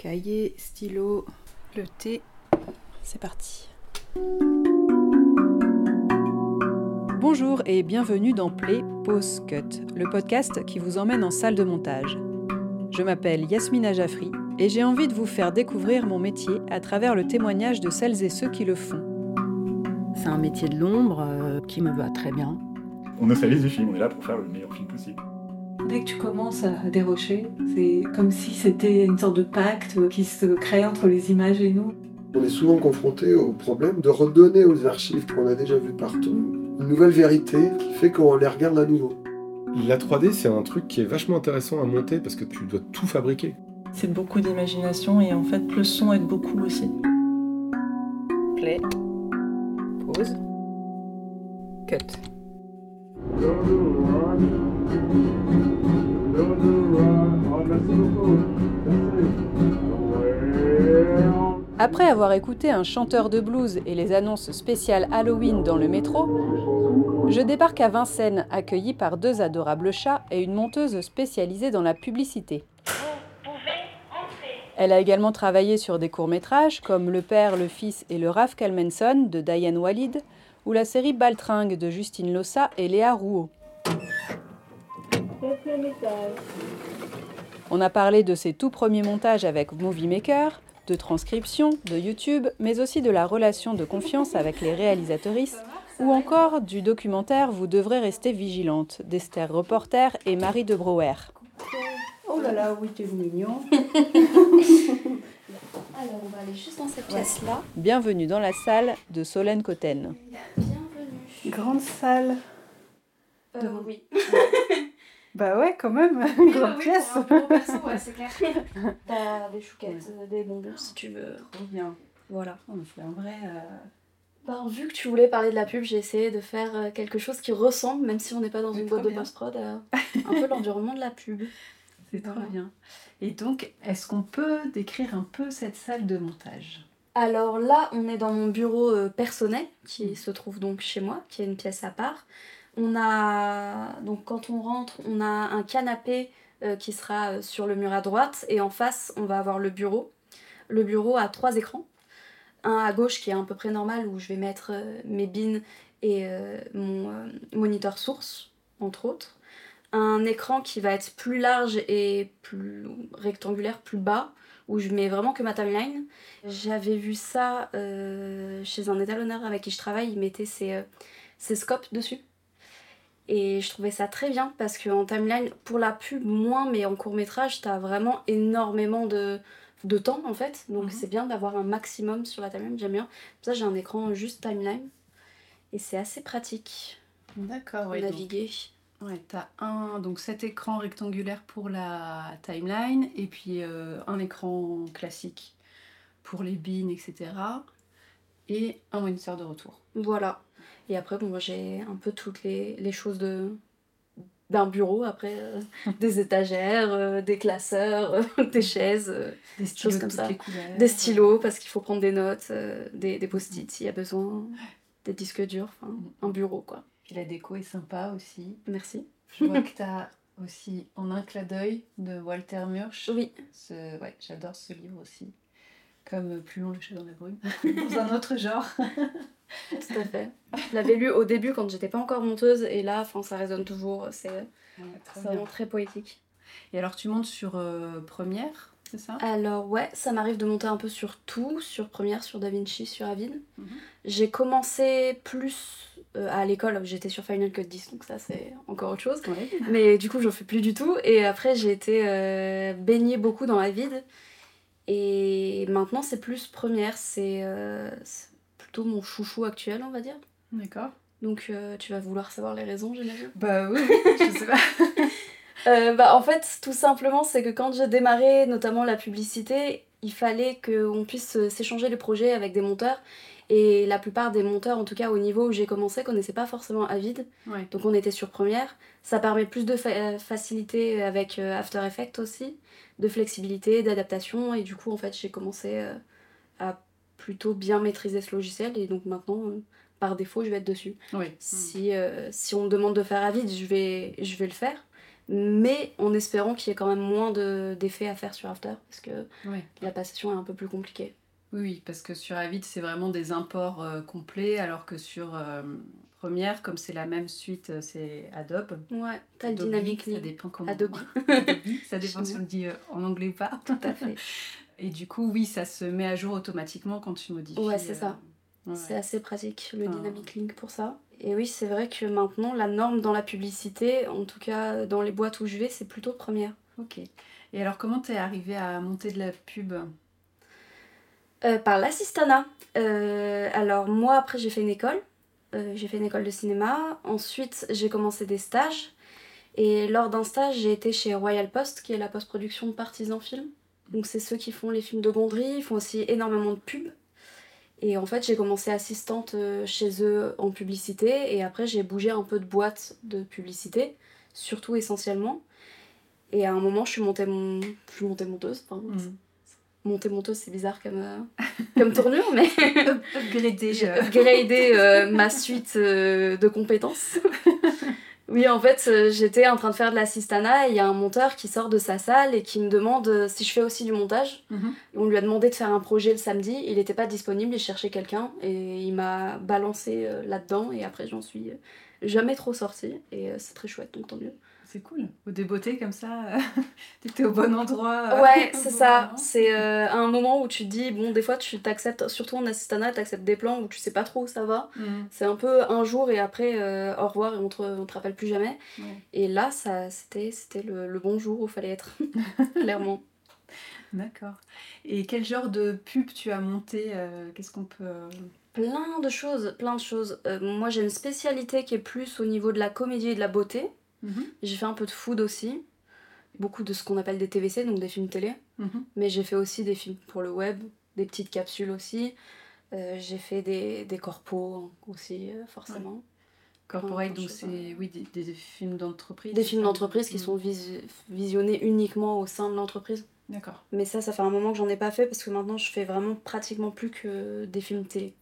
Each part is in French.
Cahier, stylo, le thé. C'est parti. Bonjour et bienvenue dans Play Pause Cut, le podcast qui vous emmène en salle de montage. Je m'appelle Yasmina Jaffri et j'ai envie de vous faire découvrir mon métier à travers le témoignage de celles et ceux qui le font. C'est un métier de l'ombre euh, qui me va très bien. On ne fait du film, on est là pour faire le meilleur film possible. Dès que tu commences à dérocher, c'est comme si c'était une sorte de pacte qui se crée entre les images et nous. On est souvent confronté au problème de redonner aux archives qu'on a déjà vues partout une nouvelle vérité qui fait qu'on les regarde à nouveau. La 3D, c'est un truc qui est vachement intéressant à monter parce que tu dois tout fabriquer. C'est beaucoup d'imagination et en fait, le son aide beaucoup aussi. Play. Pause. Cut. Après avoir écouté un chanteur de blues et les annonces spéciales Halloween dans le métro, je débarque à Vincennes accueilli par deux adorables chats et une monteuse spécialisée dans la publicité. Elle a également travaillé sur des courts-métrages comme Le Père, le Fils et le Raf Kalmenson de Diane Walid ou la série Baltringue de Justine Lossa et Léa Rouault. On a parlé de ses tout premiers montages avec Movie Maker, de transcription, de YouTube, mais aussi de la relation de confiance avec les réalisatrices, ou encore du documentaire Vous devrez rester vigilante d'Esther Reporter et Marie de Brouwer. Oh là là, oui, t'es mignon. Alors, on va aller juste dans cette pièce-là. Bienvenue dans la salle de Solène Cotten. Bienvenue. Grande salle. Euh, oui. Bah ouais, quand même, une grande oui, pièce. pour un bureau perso, ouais, c'est clair. T'as des chouquettes, euh, des bonbons si tu veux. Trop bien. Voilà. On fait un vrai. euh, Ben, vu que tu voulais parler de la pub, j'ai essayé de faire euh, quelque chose qui ressemble, même si on n'est pas dans une boîte de post-prod, euh, un peu l'environnement de la pub. C'est trop bien. Et donc, est-ce qu'on peut décrire un peu cette salle de montage? Alors là, on est dans mon bureau personnel, qui se trouve donc chez moi, qui est une pièce à part. On a, donc quand on rentre, on a un canapé euh, qui sera euh, sur le mur à droite, et en face, on va avoir le bureau. Le bureau a trois écrans. Un à gauche qui est à peu près normal, où je vais mettre euh, mes bins et mon moniteur source, entre autres. Un écran qui va être plus large et plus rectangulaire, plus bas, où je mets vraiment que ma timeline. J'avais vu ça chez un étalonneur avec qui je travaille, il mettait ses, ses scopes dessus. Et je trouvais ça très bien parce qu'en timeline, pour la pub, moins, mais en court métrage, t'as vraiment énormément de, de temps en fait. Donc Mhm. c'est bien d'avoir un maximum sur la timeline, j'aime bien. Pour ça, j'ai un écran juste timeline. Et c'est assez pratique D'accord, oui. donc- naviguer. Ouais, t'as un, donc cet écran rectangulaire pour la timeline et puis euh, un écran classique pour les bins, etc. Et un moniteur de retour. Voilà. Et après, bon, moi, j'ai un peu toutes les, les choses de d'un bureau, après euh, des étagères, euh, des classeurs, euh, des chaises, Des stylos de comme toutes ça. les couleurs. des stylos parce qu'il faut prendre des notes, des, des post-it s'il y a besoin, des disques durs, enfin un bureau quoi. Puis la déco est sympa aussi. Merci. Je vois que t'as aussi En un clin d'œil de Walter Murch. Oui, Ce- ouais, j'adore ce livre aussi. Comme Plus long le chat dans la brume. Dans un autre genre. tout à fait. Je l'avais lu au début quand j'étais pas encore monteuse et là, enfin, ça résonne toujours. C'est vraiment très poétique. Et alors tu montes sur euh, Première, c'est ça? Alors ouais, ça m'arrive de monter un peu sur tout, sur Premiere, sur DaVinci, sur Avid. Mhm. J'ai commencé plus euh, à l'école, j'étais sur Final Cut 10, donc ça c'est encore autre chose. Ouais. Mais du coup, j'en fais plus du tout. Et après, j'ai été euh, baignée beaucoup dans Avid. Et maintenant, c'est plus Première, c'est euh, c'est plutôt mon chouchou actuel, on va dire. D'accord. Donc euh, tu vas vouloir savoir les raisons, j'imagine? Bah oui, je sais pas. Euh, bah, en fait, tout simplement, c'est que quand j'ai démarré, notamment la publicité, il fallait qu'on puisse s'échanger les projets avec des monteurs. Et la plupart des monteurs, en tout cas au niveau où j'ai commencé, connaissaient pas forcément Avid. Ouais. Donc on était sur Premiere. Ça permet plus de fa- euh, facilité avec euh, After Effects aussi, de flexibilité, d'adaptation. Et du coup, en fait, j'ai commencé euh, à plutôt bien maîtriser ce logiciel. Et donc maintenant, par défaut, je vais être dessus. Oui. Si, euh, si on me demande de faire Avid, je vais, je vais le faire. mais en espérant qu'il y ait quand même moins de- d'effets à faire sur After, parce que la passation est un peu plus compliquée. Oui, parce que sur Avid, c'est vraiment des imports euh, complets, alors que sur euh, Premiere, comme c'est la même suite, euh, c'est Adobe. Ouais, t'as le Dynamic Ça dépend comment. Adobe. Adobe, ça dépend si on le dit euh, en anglais ou pas. tout à fait. Et du coup, oui, ça se met à jour automatiquement quand tu modifies. Ouais, c'est ça. ouais, C'est assez pratique, le Ah. Dynamic Link pour ça. Et oui, c'est vrai que maintenant, la norme dans la publicité, en tout cas dans les boîtes où je vais, c'est plutôt première. Ok. Et alors, comment t'es arrivé à monter de la pub? Euh, par l'assistana. Euh, alors moi après j'ai fait une école, Euh, j'ai fait une école de cinéma, ensuite j'ai commencé des stages et lors d'un stage j'ai été chez Royal Post qui est la post-production de Partisan Film. Donc c'est ceux qui font les films de Gondry, ils font aussi énormément de pubs. Et en fait j'ai commencé assistante chez eux en publicité et après j'ai bougé un peu de boîte de publicité, surtout essentiellement. Et à un moment je suis montée, mon... je suis montée monteuse, pardon. Mm. Montée monteuse, c'est bizarre comme, euh, comme tournure, mais Upgradé. j'ai euh, upgradé euh, ma suite euh, de compétences. oui, en fait, j'étais en train de faire de l'assistana et il y a un monteur qui sort de sa salle et qui me demande si je fais aussi du montage. mhm. On lui a demandé de faire un projet le samedi, il n'était pas disponible, il cherchait quelqu'un et il m'a balancé là-dedans et après j'en suis jamais trop sortie et c'est très chouette, donc tant mieux. C'est cool. Au débeauté comme ça, euh, t'étais au bon endroit. euh, Ouais, c'est ça. C'est euh, un moment où tu te dis, bon, des fois, tu t'acceptes, surtout en assistana, t'acceptes des plans où tu sais pas trop où ça va. Mm. C'est un peu un jour et après, euh, au revoir et on te, on te rappelle plus jamais. Et là, ça, c'était, c'était le, le bon jour où il fallait être, clairement. D'accord. Et quel genre de pub tu as monté euh, Qu'est-ce qu'on peut. Plein de choses, plein de choses. Euh, moi, j'ai une spécialité qui est plus au niveau de la comédie et de la beauté. Mhm, J'ai fait un peu de food aussi. Beaucoup de ce qu'on appelle des TVC, donc des films télé. mhm. Mais j'ai fait aussi des films pour le web, des petites capsules aussi. Euh, j'ai fait des, des corpos aussi, euh, forcément. Corporate, Plein de donc c'est oui, des, des films d'entreprise. Des films d'entreprise qui Mm. sont vis- visionnés uniquement au sein de l'entreprise. D'accord. Mais ça, ça fait un moment que j'en ai pas fait parce que maintenant je fais vraiment pratiquement plus que des films télé.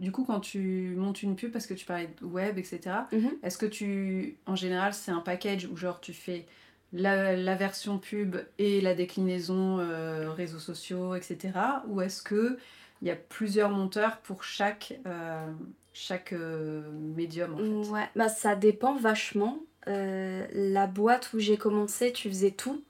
Du coup, quand tu montes une pub, parce que tu parlais de web, etc., Mhm. est-ce que tu. En général, c'est un package où genre tu fais la, la version pub et la déclinaison euh, réseaux sociaux, etc. Ou est-ce que il y a plusieurs monteurs pour chaque, euh, chaque euh, médium en fait? Ouais, bah ça dépend vachement. La boîte où j'ai commencé, tu faisais tout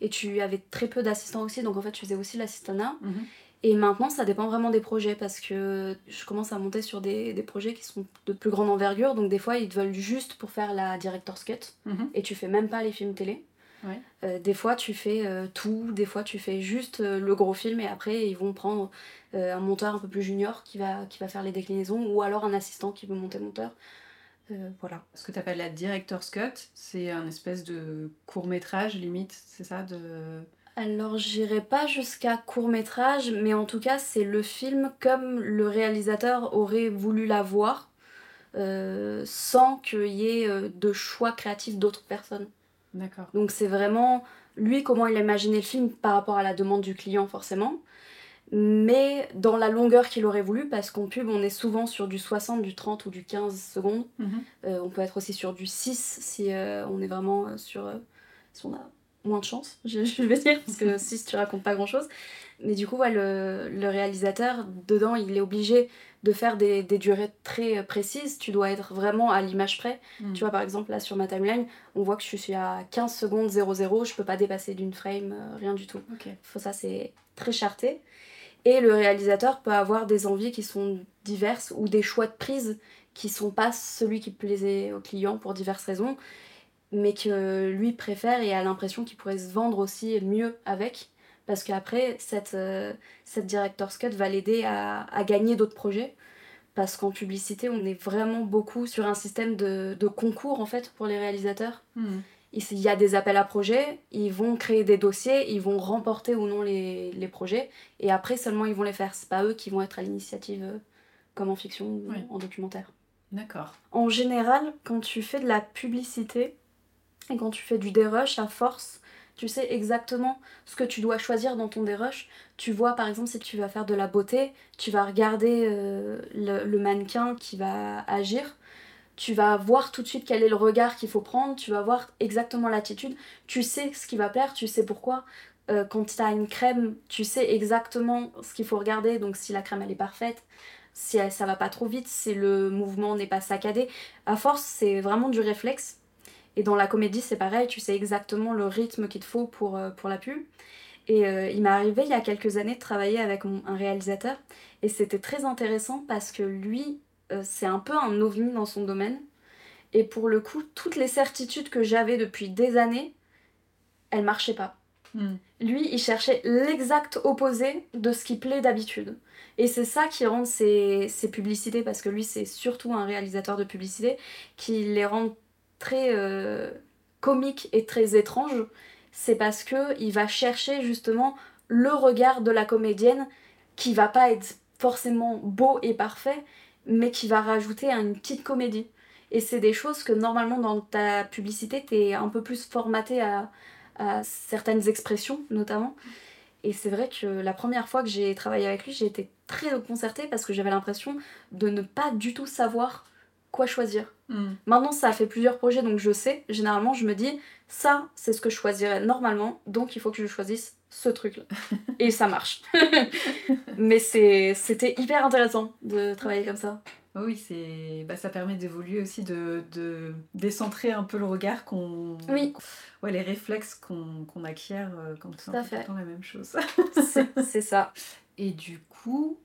et tu avais très peu d'assistants aussi, donc en fait tu faisais aussi l'assistanat. Mhm. Et maintenant, ça dépend vraiment des projets parce que je commence à monter sur des, des projets qui sont de plus grande envergure. Donc, des fois, ils te veulent juste pour faire la director's cut Mhm. et tu fais même pas les films télé. Ouais. Euh, des fois, tu fais euh, tout. Des fois, tu fais juste euh, le gros film et après, ils vont prendre un monteur un peu plus junior qui va, qui va faire les déclinaisons ou alors un assistant qui veut monter monteur. Euh, voilà. Ce que tu appelles la director's cut, c'est un espèce de court métrage limite, c'est ça de... Alors, j'irai pas jusqu'à court métrage, mais en tout cas, c'est le film comme le réalisateur aurait voulu la voir, euh, sans qu'il y ait euh, de choix créatifs d'autres personnes. D'accord. Donc, c'est vraiment lui comment il a imaginé le film par rapport à la demande du client, forcément, mais dans la longueur qu'il aurait voulu, parce qu'en pub, on est souvent sur du 60, du 30 ou du 15 secondes. Mhm. Euh, on peut être aussi sur du 6 si euh, on est vraiment sur. si on a moins de chance, je, je vais dire, parce que 6 tu racontes pas grand chose. Mais du coup, ouais, le, le réalisateur, dedans, il est obligé de faire des, des durées très précises. Tu dois être vraiment à l'image près. Mhm. Tu vois, par exemple, là sur ma timeline, on voit que je suis à 15 secondes 00, je peux pas dépasser d'une frame, euh, rien du tout. Ok. Faut ça, c'est très charté. Et le réalisateur peut avoir des envies qui sont diverses ou des choix de prise qui sont pas celui qui plaisait au client pour diverses raisons, mais que lui préfère et a l'impression qu'il pourrait se vendre aussi mieux avec. Parce qu'après, cette, euh, cette director's cut va l'aider à, à gagner d'autres projets. Parce qu'en publicité, on est vraiment beaucoup sur un système de, de concours en fait pour les réalisateurs. Mhm. Il y a des appels à projets, ils vont créer des dossiers, ils vont remporter ou non les, les projets, et après seulement ils vont les faire. C'est pas eux qui vont être à l'initiative, euh, comme en fiction ou Oui. en documentaire. D'accord. En général, quand tu fais de la publicité et quand tu fais du dérush à force, tu sais exactement ce que tu dois choisir dans ton dérush. Tu vois par exemple si tu vas faire de la beauté, tu vas regarder euh, le, mannequin qui va agir. tu vas voir tout de suite quel est le regard qu'il faut prendre, tu vas voir exactement l'attitude, tu sais ce qui va plaire, tu sais pourquoi. Euh, quand tu as une crème, tu sais exactement ce qu'il faut regarder, donc si la crème elle est parfaite, si elle, ça va pas trop vite, si le mouvement n'est pas saccadé. À force, c'est vraiment du réflexe. Et dans la comédie, c'est pareil, tu sais exactement le rythme qu'il te faut pour, euh, pour la pub. Et euh, il m'est arrivé il y a quelques années de travailler avec mon- un réalisateur. Et c'était très intéressant parce que lui, euh, c'est un peu un ovni dans son domaine. Et pour le coup, toutes les certitudes que j'avais depuis des années, elles marchaient pas. Hmm. Lui, il cherchait l'exact opposé de ce qui plaît d'habitude. Et c'est ça qui rend ses, ses publicités, parce que lui, c'est surtout un réalisateur de publicité, qui les rend très euh, comiques et très étranges. C'est parce que il va chercher justement le regard de la comédienne qui va pas être forcément beau et parfait, mais qui va rajouter une petite comédie. Et c'est des choses que normalement dans ta publicité, t'es un peu plus formaté à, à certaines expressions notamment. Et c'est vrai que la première fois que j'ai travaillé avec lui, j'ai été très déconcertée parce que j'avais l'impression de ne pas du tout savoir quoi choisir. Hmm. Maintenant, ça a fait plusieurs projets, donc je sais. Généralement, je me dis, ça, c'est ce que je choisirais normalement, donc il faut que je choisisse ce truc-là. Et ça marche. Mais c'était hyper intéressant de travailler comme ça. Oui, c'est bah, ça permet d'évoluer aussi, de, de décentrer un peu le regard qu'on. Oui. Ouais, les réflexes qu'on acquiert euh, quand on fait la même chose. C'est ça. Et du coup,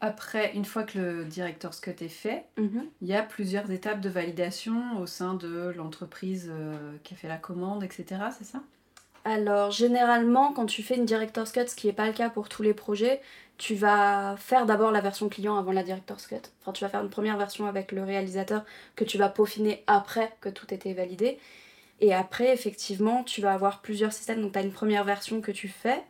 après, une fois que le director's cut est fait, Mhm. il y a plusieurs étapes de validation au sein de l'entreprise euh, qui a fait la commande, etc. C'est ça? Alors, généralement, quand tu fais une director's cut, ce qui n'est pas le cas pour tous les projets, tu vas faire d'abord la version client avant la director's cut. Enfin, tu vas faire une première version avec le réalisateur que tu vas peaufiner après que tout était validé. Et après, effectivement, tu vas avoir plusieurs systèmes. Donc, tu as une première version que tu fais.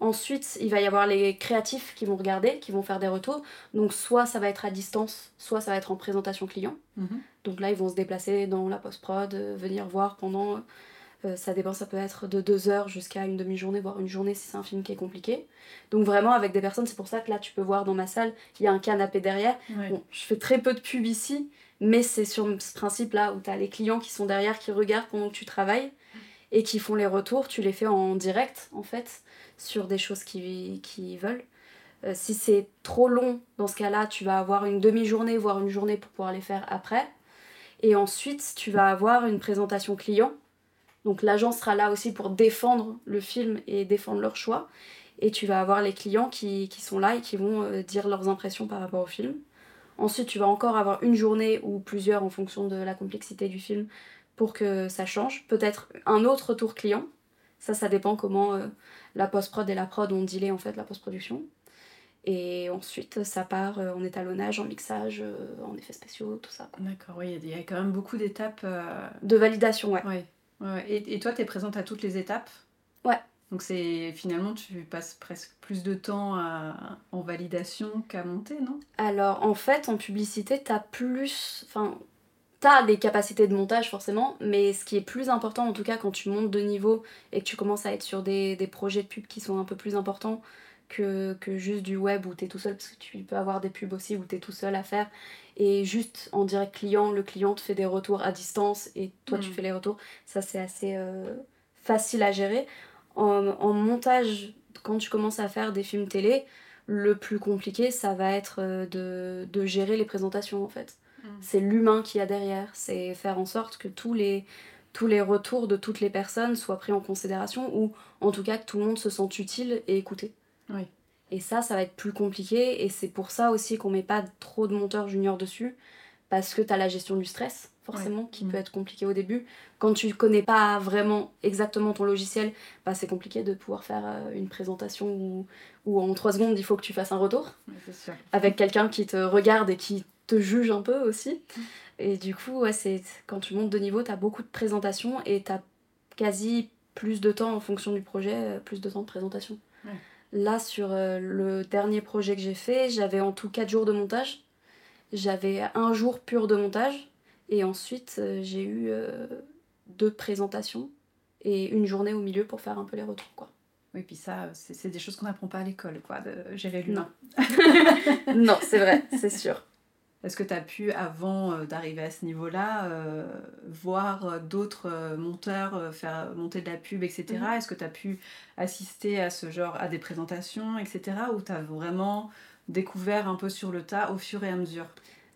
Ensuite, il va y avoir les créatifs qui vont regarder, qui vont faire des retours. Donc, soit ça va être à distance, soit ça va être en présentation client. Donc là, ils vont se déplacer dans la post-prod, euh, venir voir pendant. euh, ça dépend, ça peut être de deux heures jusqu'à une demi-journée, voire une journée si c'est un film qui est compliqué. Donc vraiment avec des personnes, c'est pour ça que là, tu peux voir dans ma salle, il y a un canapé derrière. Ouais. Bon, je fais très peu de pub ici, mais c'est sur ce principe-là où tu as les clients qui sont derrière, qui regardent pendant que tu travailles et qui font les retours. Tu les fais en direct, en fait, sur des choses qu'ils qui veulent. Euh, si c'est trop long, dans ce cas-là, tu vas avoir une demi-journée, voire une journée pour pouvoir les faire après. Et ensuite, tu vas avoir une présentation client. Donc l'agence sera là aussi pour défendre le film et défendre leur choix. Et tu vas avoir les clients qui, qui sont là et qui vont euh, dire leurs impressions par rapport au film. Ensuite, tu vas encore avoir une journée ou plusieurs en fonction de la complexité du film pour que ça change. Peut-être un autre tour client. Ça, ça dépend comment euh, la post-prod et la prod ont dealé en fait la post-production. Et ensuite, ça part euh, en étalonnage, en mixage, euh, en effets spéciaux, tout ça. D'accord, oui, il y a quand même beaucoup d'étapes. euh, De validation, ouais. Ouais. ouais. Et, et toi, tu es présente à toutes les étapes? Ouais. Donc c'est finalement, tu passes presque plus de temps à- en validation qu'à monter, non? Alors, en fait, en publicité, t'as plus. Enfin, t'as les capacités de montage, forcément, mais ce qui est plus important, en tout cas, quand tu montes de niveau et que tu commences à être sur des, des projets de pub qui sont un peu plus importants que, que juste du web où t'es tout seul, parce que tu peux avoir des pubs aussi où t'es tout seul à faire, et juste en direct client, le client te fait des retours à distance et toi tu Mm. fais les retours. Ça, c'est assez euh, facile à gérer. En, en montage, quand tu commences à faire des films télé, le plus compliqué, ça va être euh, de, de gérer les présentations en fait. Mm. C'est l'humain qu'il y a derrière. C'est faire en sorte que tous les, tous les retours de toutes les personnes soient pris en considération ou en tout cas que tout le monde se sente utile et écouté. Oui. Et ça, ça va être plus compliqué et c'est pour ça aussi qu'on met pas trop de monteurs juniors dessus parce que tu as la gestion du stress forcément qui Mm. peut être compliqué au début. Quand tu connais pas vraiment exactement ton logiciel, bah, c'est compliqué de pouvoir faire euh, une présentation où, où en 3 secondes il faut que tu fasses un retour Ouais, c'est sûr. avec quelqu'un qui te regarde et qui te juge un peu aussi. Et du coup, ouais, c'est quand tu montes de niveau, tu as beaucoup de présentations et tu as quasi plus de temps en fonction du projet, euh, plus de temps de présentation. Ouais. Là, sur euh, le dernier projet que j'ai fait, j'avais en tout 4 jours de montage. J'avais un jour pur de montage et ensuite euh, j'ai eu deux présentations et une journée au milieu pour faire un peu les retours. Quoi. Oui, puis ça, c'est c'est des choses qu'on n'apprend pas à l'école, quoi, de gérer l'humain. non, c'est vrai, c'est sûr. Est-ce que tu as pu, avant euh, d'arriver à ce niveau-là, euh, voir euh, d'autres monteurs faire monter de la pub, etc. Mhm. Est-ce que tu as pu assister à ce genre, à des présentations, etc. Ou tu as vraiment découvert un peu sur le tas au fur et à mesure?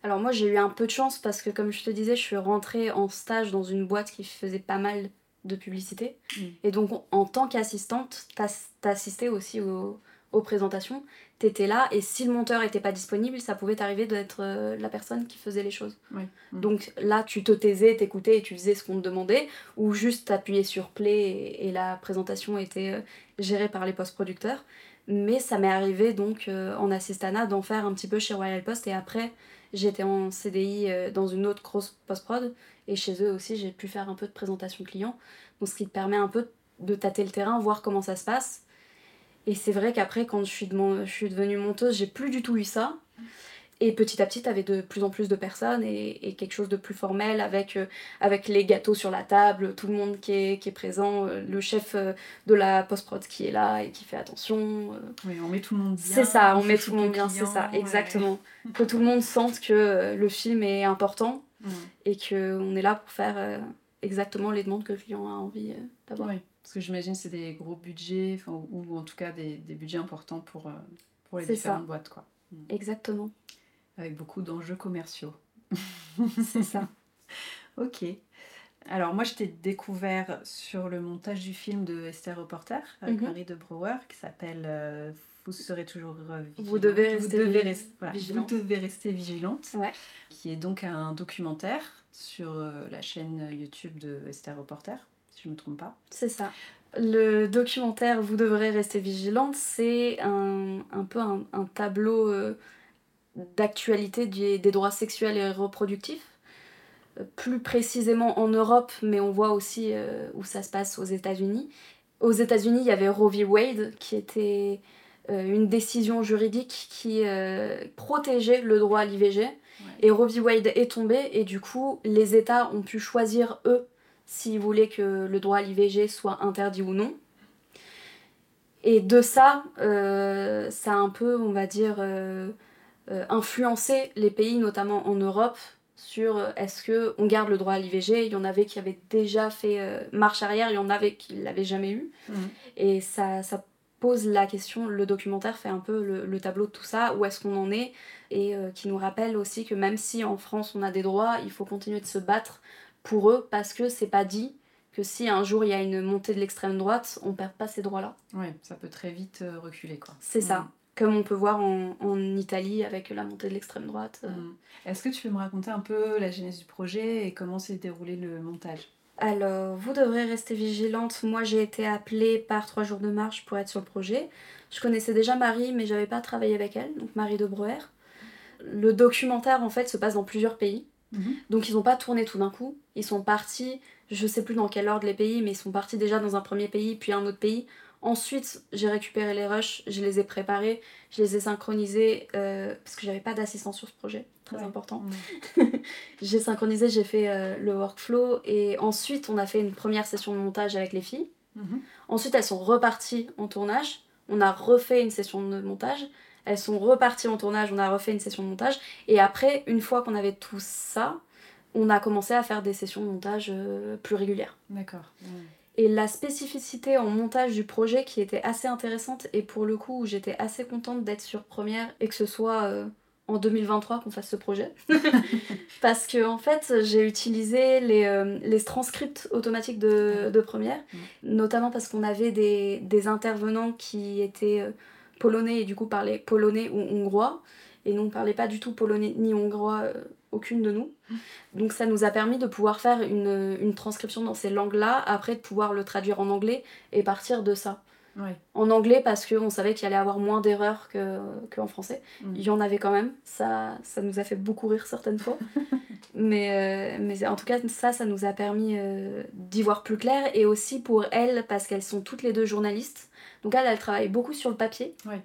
Alors moi j'ai eu un peu de chance parce que comme je te disais, je suis rentrée en stage dans une boîte qui faisait pas mal de publicité. Mm. Et donc en tant qu'assistante, t'as- t'assistais aussi aux, aux présentations. T'étais là et si le monteur était pas disponible, ça pouvait t'arriver d'être euh, la personne qui faisait les choses. Oui. Mm. Donc là tu te taisais, t'écoutais et tu faisais ce qu'on te demandait ou juste t'appuyais sur play et, et la présentation était euh, gérée par les post-producteurs. Mais ça m'est arrivé donc euh, en assistana d'en faire un petit peu chez Royal Post et après j'étais en CDI euh, dans une autre grosse post-prod et chez eux aussi j'ai pu faire un peu de présentation client. Donc ce qui te permet un peu de tâter le terrain, voir comment ça se passe. Et c'est vrai qu'après quand je suis, de mon- je suis devenue monteuse, j'ai plus du tout eu ça. Et petit à petit, t'avais de plus en plus de personnes et, et quelque chose de plus formel avec, euh, avec les gâteaux sur la table, tout le monde qui est, qui est présent, euh, le chef euh, de la post-prod qui est là et qui fait attention. Oui, on met tout le monde bien. c'est ça, on met tout le monde bien, c'est ça, ouais. exactement. Que tout le monde sente que le film est important et qu'on est là pour faire exactement les demandes que le client a envie d'avoir. Oui, parce que j'imagine que c'est des gros budgets, ou, ou en tout cas des, des budgets importants pour, euh, pour les différentes ça. boîtes, quoi. Exactement, Avec beaucoup d'enjeux commerciaux. c'est ça. Ok. Alors moi je t'ai découvert sur le montage du film de Esther Reporter avec Mhm. Marie de Brouwer qui s'appelle euh, Vous serez toujours vigilante. Vous devez rester devez voilà, vigilante. Vous devez rester vigilante. Ouais. Qui est donc un documentaire sur euh, la chaîne YouTube de Esther Reporter, si je ne me trompe pas. C'est ça. Le documentaire Vous devrez rester vigilante, c'est un, un peu un, un tableau euh, d'actualité des, des droits sexuels et reproductifs. Euh, Plus précisément en Europe, mais on voit aussi euh, où ça se passe aux États-Unis. Aux États-Unis, il y avait Roe v. Wade, qui était euh, une décision juridique qui protégeait le droit à l'IVG. Et Roe v. Wade est tombé, et du coup, les États ont pu choisir, eux, s'ils voulaient que le droit à l'IVG soit interdit ou non. Et de ça, euh, ça a un peu, on va dire, euh, euh, influencé les pays, notamment en Europe, sur est-ce que on garde le droit à l'IVG. Il y en avait qui avaient déjà fait marche arrière, il y en avait qui l'avaient jamais eu. Mhm. Et ça, ça pose la question, le documentaire fait un peu le, le tableau de tout ça, où est-ce qu'on en est, et qui nous rappelle aussi que même si en France on a des droits, il faut continuer de se battre pour eux, parce que c'est pas dit que si un jour il y a une montée de l'extrême droite, on perd pas ces droits-là. Oui, ça peut très vite euh, reculer, quoi. C'est ça. Comme on peut voir en, en Italie avec la montée de l'extrême droite. euh. Mm. Est-ce que tu peux me raconter un peu la genèse du projet et comment s'est déroulé le montage? Alors, vous devrez rester vigilante. Moi, j'ai été appelée par Trois jours de marche pour être sur le projet. Je connaissais déjà Marie, mais j'avais pas travaillé avec elle, donc Marie de Breuer. Le documentaire, en fait, se passe dans plusieurs pays. Mhm. Donc, ils n'ont pas tourné tout d'un coup. Ils sont partis, je sais plus dans quel ordre les pays, mais ils sont partis déjà dans un premier pays, puis un autre pays. Ensuite, j'ai récupéré les rushs, je les ai préparés, je les ai synchronisés, euh, parce que j'avais pas d'assistant sur ce projet, très Ouais. important. J'ai synchronisé, j'ai fait euh, le workflow et ensuite on a fait une première session de montage avec les filles. Mhm. Ensuite elles sont reparties en tournage, on a refait une session de montage. Elles sont reparties en tournage, on a refait une session de montage. Et après, une fois qu'on avait tout ça, on a commencé à faire des sessions de montage euh, plus régulières. D'accord. Et la spécificité en montage du projet qui était assez intéressante et pour le coup j'étais assez contente d'être sur première et que ce soit euh, en 2023 qu'on fasse ce projet. Parce que en fait j'ai utilisé les, euh, les transcripts automatiques de, de première, notamment parce qu'on avait des, des intervenants qui étaient euh, polonais et du coup parlaient polonais ou hongrois. Et nous on parlait pas du tout polonais ni hongrois, euh, aucune de nous. Donc ça nous a permis de pouvoir faire une, une transcription dans ces langues-là, après de pouvoir le traduire en anglais et partir de ça. Ouais. En anglais parce qu'on savait qu'il allait avoir moins d'erreurs que- qu'en français. Mm. Il y en avait quand même, ça, ça nous a fait beaucoup rire certaines fois. mais, euh, mais en tout cas, ça, ça nous a permis euh, d'y voir plus clair. Et aussi pour elles, parce qu'elles sont toutes les deux journalistes. Donc elles, elles travaillent beaucoup sur le papier. Ouais.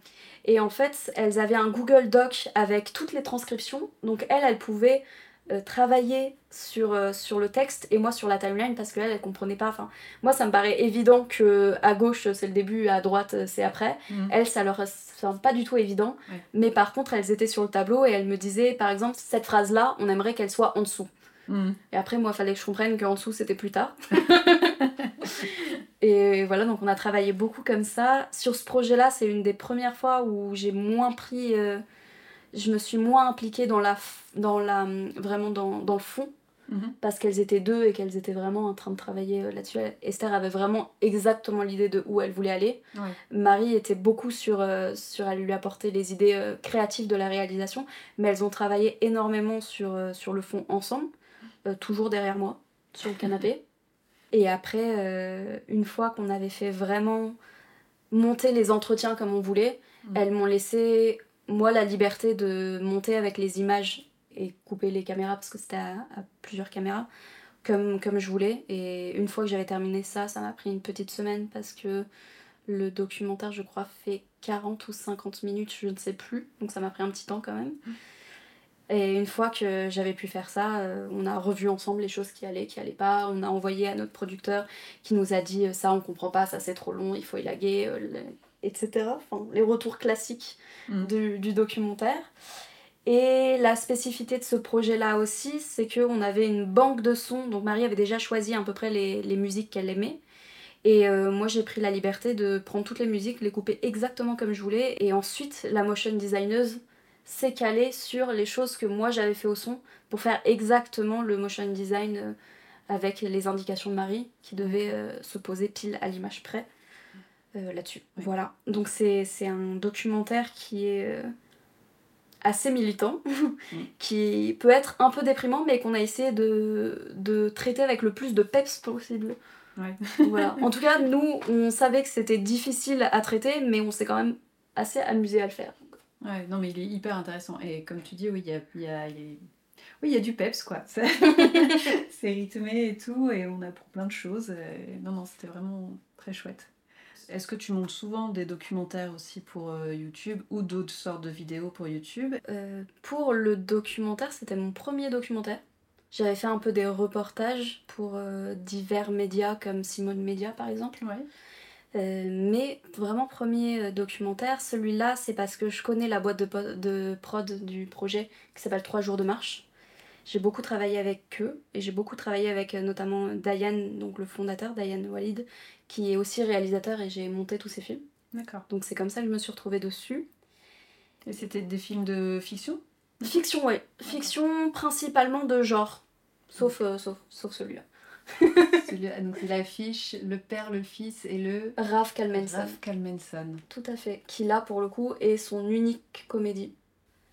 Et en fait, elles avaient un Google Doc avec toutes les transcriptions. Donc elles, elles pouvaient euh, travailler sur, euh, sur le texte et moi sur la timeline parce qu'elle, elle comprenait pas. Enfin, moi, ça me paraît évident que à gauche, c'est le début, à droite, c'est après. Mhm. Elle, ça leur semble pas du tout évident. Ouais. Mais par contre, elles étaient sur le tableau et elles me disaient, par exemple, cette phrase-là, on aimerait qu'elle soit en dessous. Mhm. Et après, moi, il fallait que je comprenne qu'en dessous, c'était plus tard. et voilà, donc on a travaillé beaucoup comme ça. Sur ce projet-là, c'est une des premières fois où j'ai moins pris. euh, je me suis moins impliquée dans la. Dans la vraiment dans, dans le fond. Mhm. Parce qu'elles étaient deux et qu'elles étaient vraiment en train de travailler euh, là-dessus. Esther avait vraiment exactement l'idée de où elle voulait aller. Ouais. Marie était beaucoup sur, euh, sur elle lui apporter les idées euh, créatives de la réalisation, mais elles ont travaillé énormément sur, euh, sur le fond ensemble, toujours derrière moi, sur le canapé. Et après, une fois qu'on avait fait vraiment monter les entretiens comme on voulait, Mhm. elles m'ont laissé, moi, la liberté de monter avec les images et couper les caméras, parce que c'était à, à plusieurs caméras, comme, comme je voulais. Et une fois que j'avais terminé ça, ça m'a pris une petite semaine, parce que le documentaire, je crois, fait 40 ou 50 minutes, je ne sais plus. Donc ça m'a pris un petit temps quand même. Et une fois que j'avais pu faire ça, euh, on a revu ensemble les choses qui allaient, qui allaient pas. On a envoyé à notre producteur qui nous a dit euh, ça on comprend pas, ça c'est trop long, il faut élaguer, euh, etc. Enfin, les retours classiques du, du documentaire. Et la spécificité de ce projet-là aussi, c'est qu'on avait une banque de sons. Donc Marie avait déjà choisi à peu près les, les musiques qu'elle aimait. Et euh, moi, j'ai pris la liberté de prendre toutes les musiques, les couper exactement comme je voulais. Et ensuite, la motion designeuse s'est calée sur les choses que moi j'avais fait au son pour faire exactement le motion design euh, avec les indications de Marie qui devait euh, se poser pile à l'image près euh, là-dessus. Voilà. Donc c'est un documentaire qui est euh, assez militant, qui peut être un peu déprimant, mais qu'on a essayé de, de traiter avec le plus de peps possible. Ouais. Voilà. En tout cas, nous, on savait que c'était difficile à traiter, mais on s'est quand même assez amusé à le faire. Ouais, non, mais il est hyper intéressant. Et comme tu dis, oui, il y a, y a- oui, il y a du peps, quoi. C'est rythmé et tout, et on a pour plein de choses. et Non, non, c'était vraiment très chouette. Est-ce que tu montes souvent des documentaires aussi pour euh, YouTube ou d'autres sortes de vidéos pour YouTube? Euh, pour le documentaire, c'était mon premier documentaire. J'avais fait un peu des reportages pour euh, divers médias comme Simone Média par exemple. Ouais. Mais vraiment premier documentaire, celui-là c'est parce que je connais la boîte de, de prod du projet qui s'appelle 3 jours de marche. J'ai beaucoup travaillé avec eux et j'ai beaucoup travaillé avec euh, notamment Dayan, donc le fondateur, Dayan Walid, qui est aussi réalisateur et j'ai monté tous ses films. D'accord. Donc c'est comme ça que je me suis retrouvée dessus. Et c'était des films de fiction? Fiction, oui. Fiction principalement de genre. Sauf, euh, sauf, sauf celui-là. Celui- Donc c'est l'affiche, le père, le fils et le... Raph Kalmenson. Raph Kalmenson. Tout à fait. Qui là, pour le coup, est son unique comédie.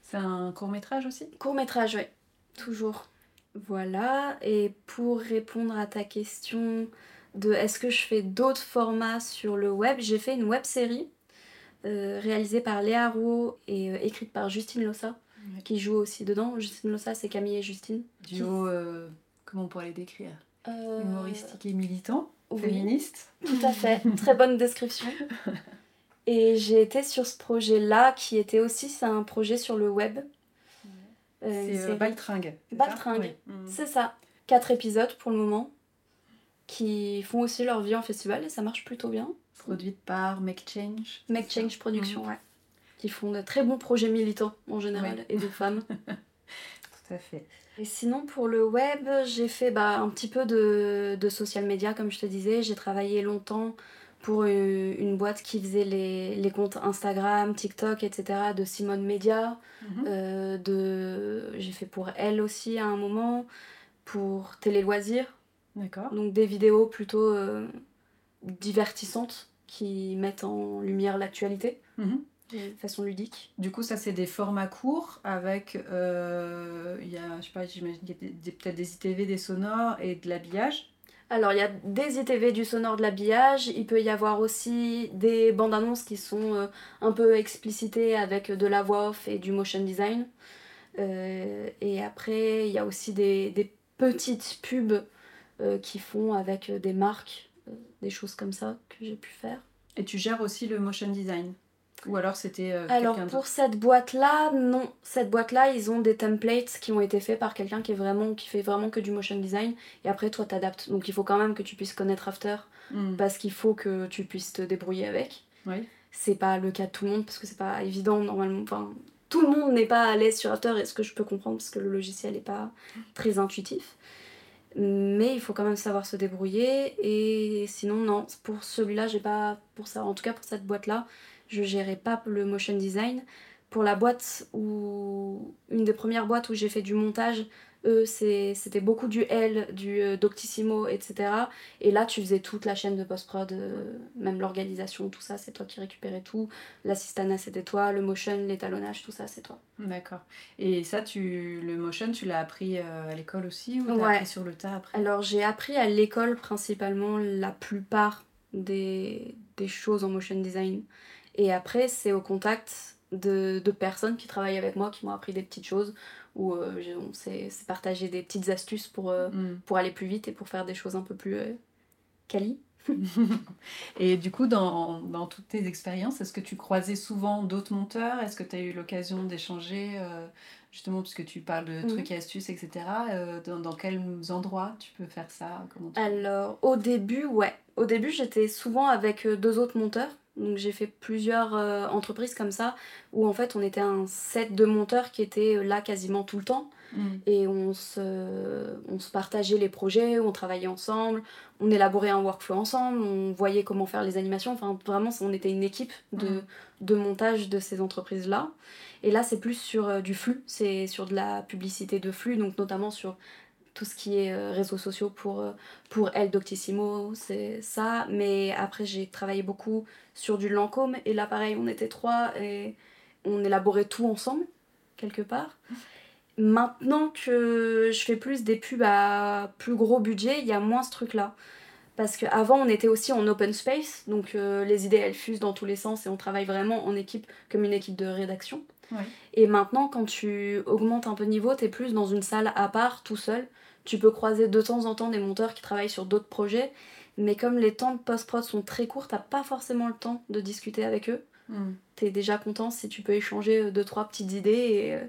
C'est un court métrage aussi? Court métrage, oui. Toujours. Voilà. Et pour répondre à ta question de est-ce que je fais d'autres formats sur le web, j'ai fait une web série euh, réalisée par Léa Rouault et euh, écrite par Justine Lossa, qui joue aussi dedans. Justine Lossa, c'est Camille et Justine. Duo, euh, comment on pourrait les décrire? Euh, Humoristique et militant, oui. féministe. Tout à fait, très bonne description. Et j'ai été sur ce projet-là, qui était aussi, c'est un projet sur le web. Euh, C'est euh. Baltringue. Baltringue. Mm. C'est ça. Quatre épisodes pour le moment, qui font aussi leur vie en festival et ça marche plutôt bien. Produite par Make Change. Make Change Production, Mhm. ouais. Qui font de très bons projets militants en général et de femmes. Tout à fait. Et sinon, pour le web, j'ai fait bah, un petit peu de, de social media, comme je te disais. J'ai travaillé longtemps pour une, une boîte qui faisait les, les comptes Instagram, TikTok, etc. de Simone Media. Mhm. Euh, de... J'ai fait pour elle aussi à un moment, pour Télé Loisirs. D'accord. Donc des vidéos plutôt euh, divertissantes qui mettent en lumière l'actualité Mhm. de façon ludique. Du coup, ça, c'est des formats courts avec, euh, il y a, je sais pas, j'imagine peut-être des ITV, des sonores et de l'habillage. Alors, il y a des ITV, du sonore, de l'habillage. Il peut y avoir aussi des bandes annonces qui sont euh, un peu explicitées avec de la voix off et du motion design. Euh, et après, il y a aussi des, petites pubs euh, qui font avec des marques, des choses comme ça que j'ai pu faire. Et tu gères aussi le motion design? Ou alors c'était euh, Alors pour cette boîte-là, non. Cette boîte-là, ils ont des templates qui ont été faits par quelqu'un qui est vraiment qui fait vraiment que du motion design. Et après, toi, t'adaptes. Donc il faut quand même que tu puisses connaître After Hmm. parce qu'il faut que tu puisses te débrouiller avec. Oui. C'est pas le cas de tout le monde parce que c'est pas évident normalement. Enfin, tout le monde n'est pas à l'aise sur After et ce que je peux comprendre parce que le logiciel n'est pas très intuitif. Mais il faut quand même savoir se débrouiller et sinon non, pour celui-là, j'ai pas pour ça en tout cas pour cette boîte-là, je gérais pas le motion design. Pour la boîte où une des premières boîtes où j'ai fait du montage, eux c'était beaucoup du L, du euh, Doctissimo, etc. Et là tu faisais toute la chaîne de post-prod, euh, même l'organisation, tout ça, c'est toi qui récupérais tout. L'assistana c'était toi, le motion, l'étalonnage, tout ça c'est toi. D'accord. Et ça, tu le motion, tu l'as appris euh, à l'école aussi ou t'as Ouais. appris sur le tas après? Alors j'ai appris à l'école principalement la plupart des, des choses en motion design. Et après c'est au contact de, de personnes qui travaillent avec moi qui m'ont appris des petites choses où euh, on s'est partagé des petites astuces pour, euh, Hmm. pour aller plus vite et pour faire des choses un peu plus euh, quali. Et du coup, dans, dans toutes tes expériences, est-ce que tu croisais souvent d'autres monteurs Est-ce que tu as eu l'occasion d'échanger, euh, justement, puisque tu parles de Mhm. trucs et astuces, etc. euh, dans, dans quels endroits tu peux faire ça? Tu- Alors, au début, ouais. Au début, j'étais souvent avec deux autres monteurs. Donc, j'ai fait plusieurs euh, entreprises comme ça, où en fait, on était un set de monteurs qui étaient euh, là quasiment tout le temps. Hmm. Et on se, on se partageait les projets, on travaillait ensemble, on élaborait un workflow ensemble, on voyait comment faire les animations. Enfin, vraiment, on était une équipe de, Mhm. de montage de ces entreprises-là. Et là, c'est plus sur euh, du flux, c'est sur de la publicité de flux, donc notamment sur tout ce qui est euh, réseaux sociaux pour, euh, pour El Doctissimo, c'est ça. Mais après, j'ai travaillé beaucoup sur du Lancôme, et là, pareil, on était trois et on élaborait tout ensemble, quelque part. Maintenant que je fais plus des pubs à plus gros budget, il y a moins ce truc-là. Parce qu'avant, on était aussi en open space, donc euh, les idées elles fusent dans tous les sens et on travaille vraiment en équipe comme une équipe de rédaction. Ouais. Et maintenant, quand tu augmentes un peu de niveau, t'es plus dans une salle à part, tout seul. Tu peux croiser de temps en temps des monteurs qui travaillent sur d'autres projets, mais comme les temps de post-prod sont très courts, t'as pas forcément le temps de discuter avec eux. Hmm. T'es déjà content si tu peux échanger euh, deux, trois petites idées et, euh,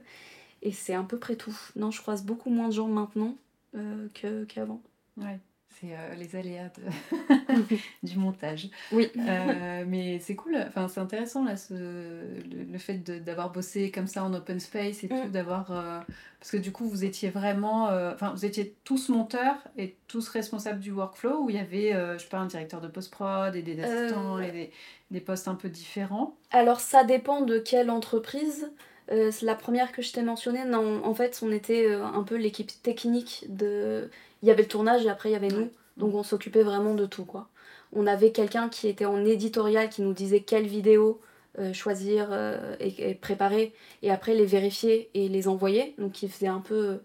et c'est à peu près tout. Non, je croise beaucoup moins de gens maintenant euh, que- qu'avant. Ouais. C'est euh, les aléas de- du montage. Oui. Euh, mais c'est cool, enfin, c'est intéressant là, ce- le, le fait de- d'avoir bossé comme ça en open space et tout, Mm. d'avoir. euh, parce que du coup, vous étiez vraiment. Enfin, vous étiez tous monteurs et tous responsables du workflow où il y avait, je sais pas, un directeur de post-prod et des assistants et des, des postes un peu différents? Alors ça dépend de quelle entreprise. Euh, c'est la première que je t'ai mentionnée, non, en fait on était euh, un peu l'équipe technique de... Il y avait le tournage et après il y avait nous, donc on s'occupait vraiment de tout quoi. On avait quelqu'un qui était en éditorial qui nous disait quelles vidéos euh, choisir euh, et, et préparer et après les vérifier et les envoyer, donc qui faisait un peu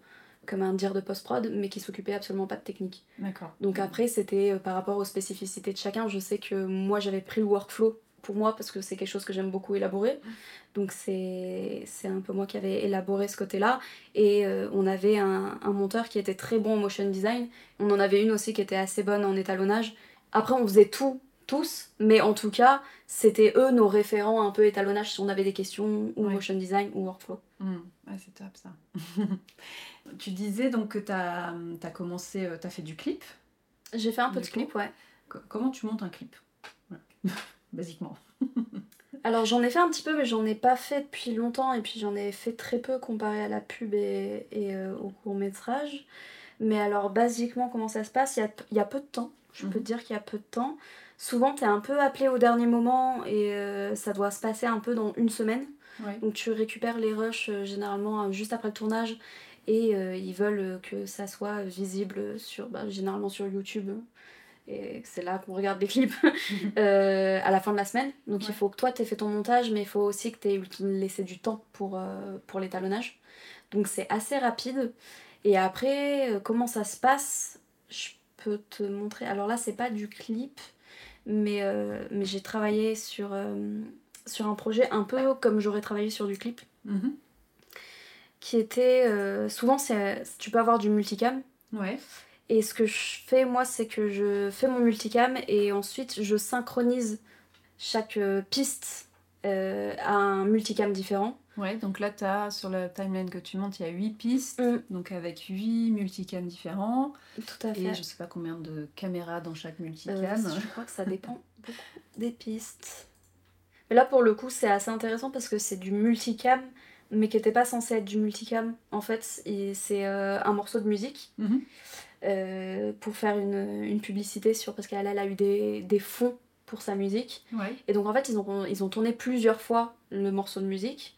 comme un dire de post-prod mais qui s'occupait absolument pas de technique. D'accord. Donc après, c'était par rapport aux spécificités de chacun. Je sais que moi, j'avais pris le workflow pour moi parce que c'est quelque chose que j'aime beaucoup élaborer. Donc c'est un peu moi qui avais élaboré ce côté-là. Et euh, on avait un, un monteur qui était très bon en motion design. On en avait une aussi qui était assez bonne en étalonnage. Après, on faisait tout, tous. Mais en tout cas, c'était eux nos référents un peu étalonnage si on avait des questions ou Ouais. motion design ou workflow. Ouais, c'est top ça. tu disais donc que tu as, commencé, tu as fait du clip. J'ai fait un peu de coup clip, ouais. Co- comment tu montes un clip? Voilà. Basiquement. Alors j'en ai fait un petit peu mais j'en ai pas fait depuis longtemps et puis j'en ai fait très peu comparé à la pub et, et, euh, au court métrage. Mais alors basiquement comment ça se passe? Il y a, il y a peu de temps, je peux Mhm. te dire qu'il y a peu de temps. Souvent t'es un peu appelé au dernier moment et euh, ça doit se passer un peu dans une semaine. Ouais. Donc tu récupères les rushs euh, généralement juste après le tournage et ils veulent que ça soit visible sur bah, généralement sur YouTube et c'est là qu'on regarde les clips euh, à la fin de la semaine. Donc il faut que toi tu aies fait ton montage mais il faut aussi que tu aies laissé du temps pour, euh, pour l'étalonnage. Donc c'est assez rapide. Et après, euh, comment ça se passe Je peux te montrer. Alors là, c'est pas du clip, mais, mais j'ai travaillé sur, sur un projet un peu comme j'aurais travaillé sur du clip, Mhm. qui était. souvent, c'est, tu peux avoir du multicam. Ouais. Et ce que je fais, moi, c'est que je fais mon multicam et ensuite je synchronise chaque euh, piste euh, un multicam différent. Ouais, donc là, as, sur la timeline que tu montes, il y a 8 pistes, Mm. donc avec 8 multicams différents, Tout à fait. et je sais pas combien de caméras dans chaque multicam. Euh, je crois que ça dépend beaucoup des pistes. Mais là, pour le coup, c'est assez intéressant parce que c'est du multicam, mais qui n'était pas censé être du multicam. En fait, c'est euh, un morceau de musique Mhm. Euh, pour faire une, une publicité sur. Parce qu'elle elle a eu des, des fonds pour sa musique. Ouais. Et donc, en fait, ils ont, ils ont tourné plusieurs fois le morceau de musique.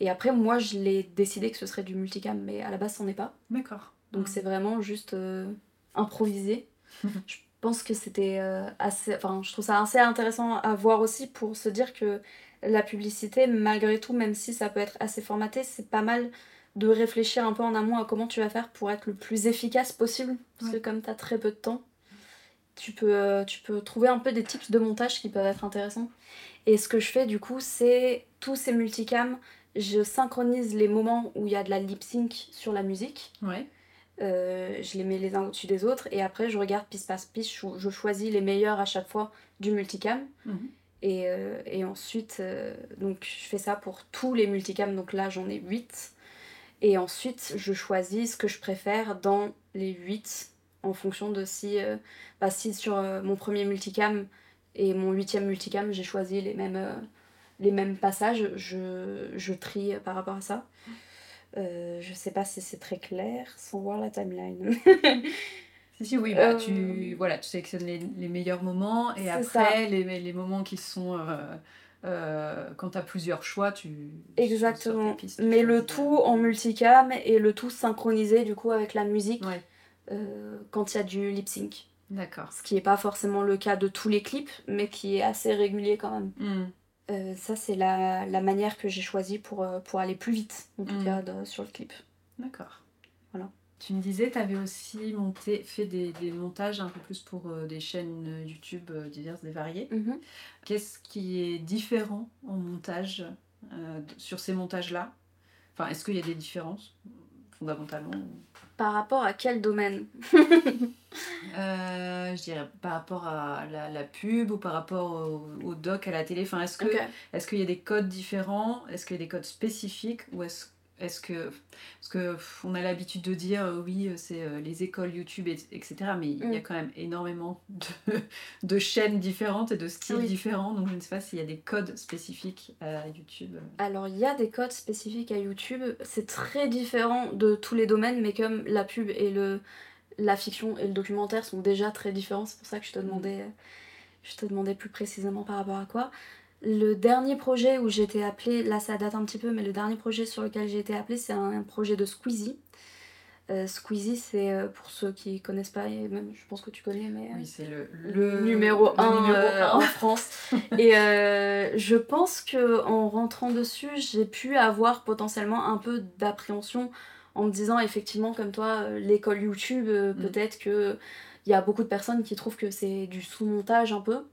Et après, moi, je l'ai décidé que ce serait du multicam, mais à la base, c'en est pas. D'accord. Donc c'est vraiment juste euh, improvisé. je pense que c'était euh, assez... Enfin, je trouve ça assez intéressant à voir aussi pour se dire que la publicité, malgré tout, même si ça peut être assez formaté, c'est pas mal de réfléchir un peu en amont à comment tu vas faire pour être le plus efficace possible. Parce que comme tu as très peu de temps, tu peux, euh, tu peux trouver un peu des tips de montage qui peuvent être intéressants. Et ce que je fais du coup, c'est tous ces multicams, je synchronise les moments où il y a de la lip sync sur la musique. Ouais. Euh, je les mets les uns au-dessus des autres et après je regarde piste par piste, je, je choisis les meilleurs à chaque fois du multicam. Mhm. Et, euh, et ensuite, euh, donc je fais ça pour tous les multicams, donc là j'en ai 8. Et ensuite, je choisis ce que je préfère dans les 8 en fonction de si, euh, bah, si sur euh, mon premier multicam et mon huitième multicam, j'ai choisi les mêmes, euh, les mêmes passages, je, je trie par rapport à ça. Je sais pas si c'est très clair sans voir la timeline. Si, si, oui, bah, tu, voilà, tu sélectionnes les, les meilleurs moments et après, les, les moments qui sont. Euh, quand tu as plusieurs choix, tu. Exactement. tes pistes, tu Mais le tout en multicam et le tout synchronisé du coup avec la musique Ouais, euh, quand il y a du lip sync. d'accord. Ce qui n'est pas forcément le cas de tous les clips, mais qui est assez régulier quand même. Hmm. Euh, ça, c'est la, la manière que j'ai choisie pour, pour aller plus vite, en tout Mm. cas, de- sur le clip. D'accord. Tu me disais, tu avais aussi monté, fait des, des montages un peu plus pour euh, des chaînes YouTube euh, diverses et variées. Mhm. Qu'est-ce qui est différent en montage euh, sur ces montages-là? Enfin, est-ce qu'il y a des différences fondamentalement Par rapport à quel domaine? Euh, Je dirais par rapport à la, la pub ou par rapport au, au doc à la télé? Enfin, est-ce que est-ce qu'il y a des codes différents? Est-ce qu'il y a des codes spécifiques? Ou est-ce est-ce que. Parce que on a l'habitude de dire euh, oui, euh, c'est euh, les écoles YouTube, et- etc. Mais il y a Mm. quand même énormément de, de chaînes différentes et de styles Oui. différents. Donc je ne sais pas s'il y a des codes spécifiques à YouTube. Alors, il y a des codes spécifiques à YouTube. C'est très différent de tous les domaines, mais comme la pub et le, la fiction et le documentaire sont déjà très différents, c'est pour ça que je te demandais, je te demandais plus précisément par rapport à quoi. Le dernier projet où j'ai été appelée, là ça date un petit peu, mais le dernier projet sur lequel j'ai été appelée, c'est un, projet de Squeezie. Euh, Squeezie, c'est euh, pour ceux qui connaissent pas, et même je pense que tu connais, mais. euh, Oui, c'est le, le numéro 1 numéro un. en France. Et euh, je pense que en rentrant dessus, j'ai pu avoir potentiellement un peu d'appréhension en me disant effectivement comme toi euh, l'école YouTube euh, Mm. peut-être que il y a beaucoup de personnes qui trouvent que c'est du sous-montage un peu.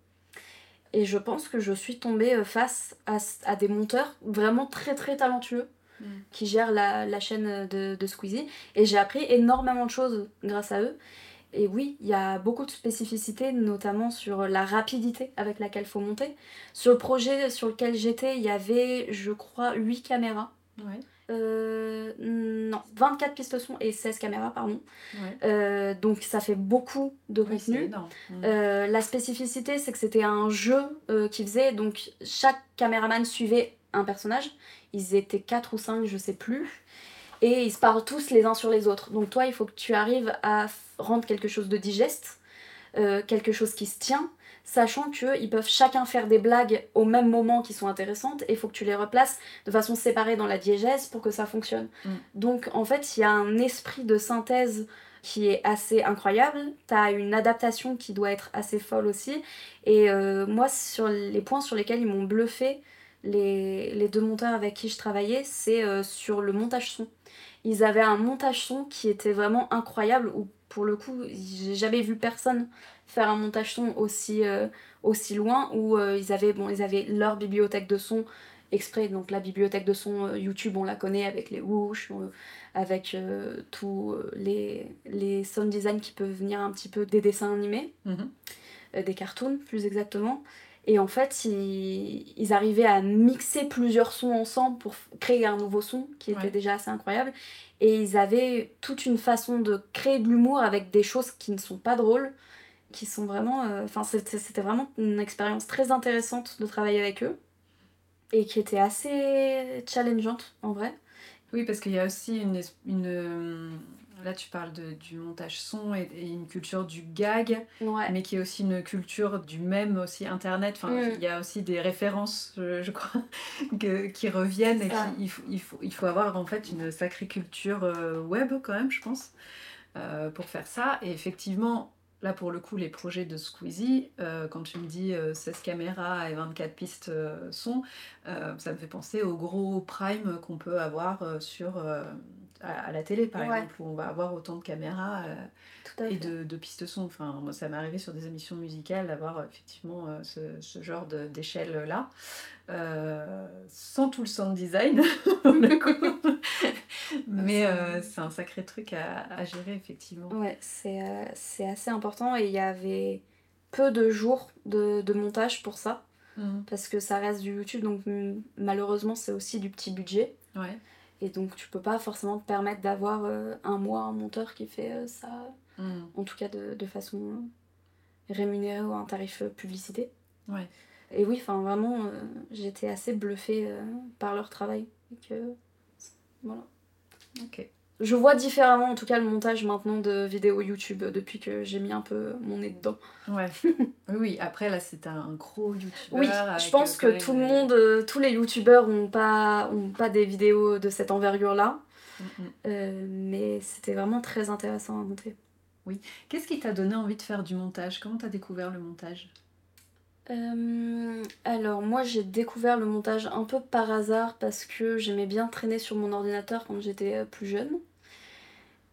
Et je pense que je suis tombée euh, face à, à des monteurs vraiment très très talentueux Mm. qui gèrent la, la chaîne de, de Squeezie. Et j'ai appris énormément de choses grâce à eux. Et oui, il y a beaucoup de spécificités, notamment sur la rapidité avec laquelle il faut monter. Sur le projet sur lequel j'étais, il y avait, je crois, 8 caméras. Ouais, Euh, non, 24 pistes son et 16 caméras, pardon. ouais. Euh, donc ça fait beaucoup de Oui, contenu. Euh, la spécificité, c'est que c'était un jeu qu'ils faisaient, donc chaque caméraman suivait un personnage. Ils étaient 4 ou 5, je sais plus. Et ils se parlent tous les uns sur les autres. Donc toi, il faut que tu arrives à rendre quelque chose de digeste, quelque chose qui se tient, sachant qu'ils peuvent chacun faire des blagues au même moment qui sont intéressantes, et il faut que tu les replaces de façon séparée dans la diégèse pour que ça fonctionne. Mm. Donc en fait, il y a un esprit de synthèse qui est assez incroyable. T'as une adaptation qui doit être assez folle aussi. Et euh, moi, sur les points sur lesquels ils m'ont bluffé, les, les deux monteurs avec qui je travaillais, c'est euh, sur le montage son. Ils avaient un montage son qui était vraiment incroyable, où pour le coup, j'ai jamais vu personne faire un montage son aussi, euh, aussi loin, où euh, ils, avaient, bon, ils avaient leur bibliothèque de son exprès. Donc la bibliothèque de son euh, YouTube, on la connaît avec les whoosh, avec tous les, les sound design qui peuvent venir un petit peu des dessins animés Mhm. des cartoons plus exactement. Et en fait, ils, ils arrivaient à mixer plusieurs sons ensemble pour créer un nouveau son qui était Ouais. déjà assez incroyable. Et ils avaient toute une façon de créer de l'humour avec des choses qui ne sont pas drôles, qui sont vraiment. euh, Enfin, c'était c'était vraiment une expérience très intéressante de travailler avec eux et qui était assez challengeante en vrai. Oui, parce qu'il y a aussi une, une euh, là tu parles de, du montage son et, et une culture du gag, Ouais. mais qui est aussi une culture du même aussi internet. Enfin, Mm. il y a aussi des références, je, je crois, que- qui reviennent et qu'il faut, il faut, il faut avoir en fait une sacrée culture euh, web quand même, je pense, euh, pour faire ça. Et effectivement. Là, pour le coup, les projets de Squeezie, euh, quand tu me dis euh, 16 caméras et 24 pistes euh, son, euh, ça me fait penser au gros prime qu'on peut avoir euh, sur, euh, à, à la télé, par Ouais. exemple, où on va avoir autant de caméras euh, et de, de pistes son. Enfin, moi, ça m'est arrivé sur des émissions musicales d'avoir euh, effectivement euh, ce, ce genre d'échelle-là, euh, sans tout le sound design, pour le coup. Mais euh, c'est un sacré truc à, à gérer, effectivement. Ouais, c'est euh, assez important et il y avait peu de jours de, de montage pour ça Mhm. parce que ça reste du YouTube donc malheureusement c'est aussi du petit budget Ouais. et donc tu peux pas forcément te permettre d'avoir euh, un mois un monteur qui fait euh, ça Mhm. en tout cas de, de façon rémunérée ou à un tarif publicité. Ouais. Et oui, enfin vraiment euh, j'étais assez bluffée euh, par leur travail et que voilà. Je vois différemment en tout cas le montage maintenant de vidéos YouTube euh, depuis que j'ai mis un peu mon nez dedans. Ouais. oui, oui, après, là, c'est un gros youtubeur. Oui, je pense euh, que tout le même, monde, euh, tous les youtubeurs ont pas, ont pas des vidéos de cette envergure-là, euh, mhm. Euh, mais c'était vraiment très intéressant à monter. Qu'est-ce qui t'a donné envie de faire du montage? Comment t'as découvert le montage? Euh, alors moi j'ai découvert le montage un peu par hasard parce que j'aimais bien traîner sur mon ordinateur quand j'étais euh, plus jeune.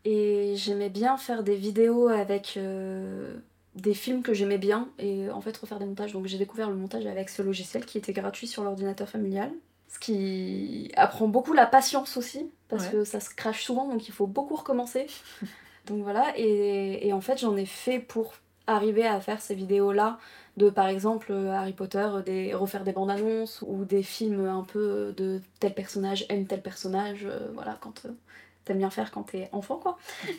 Et j'aimais bien faire des vidéos avec euh, des films que j'aimais bien et en fait refaire des montages. Donc j'ai découvert le montage avec ce logiciel qui était gratuit sur l'ordinateur familial. Ce qui apprend beaucoup la patience aussi parce Ouais. que ça se crache souvent donc il faut beaucoup recommencer. donc voilà et, et en fait j'en ai fait pour arriver à faire ces vidéos là de par exemple euh, Harry Potter, des, refaire des bandes annonces ou des films un peu de tel personnage aime tel personnage, euh, voilà, quand euh, t'aimes bien faire quand t'es enfant quoi.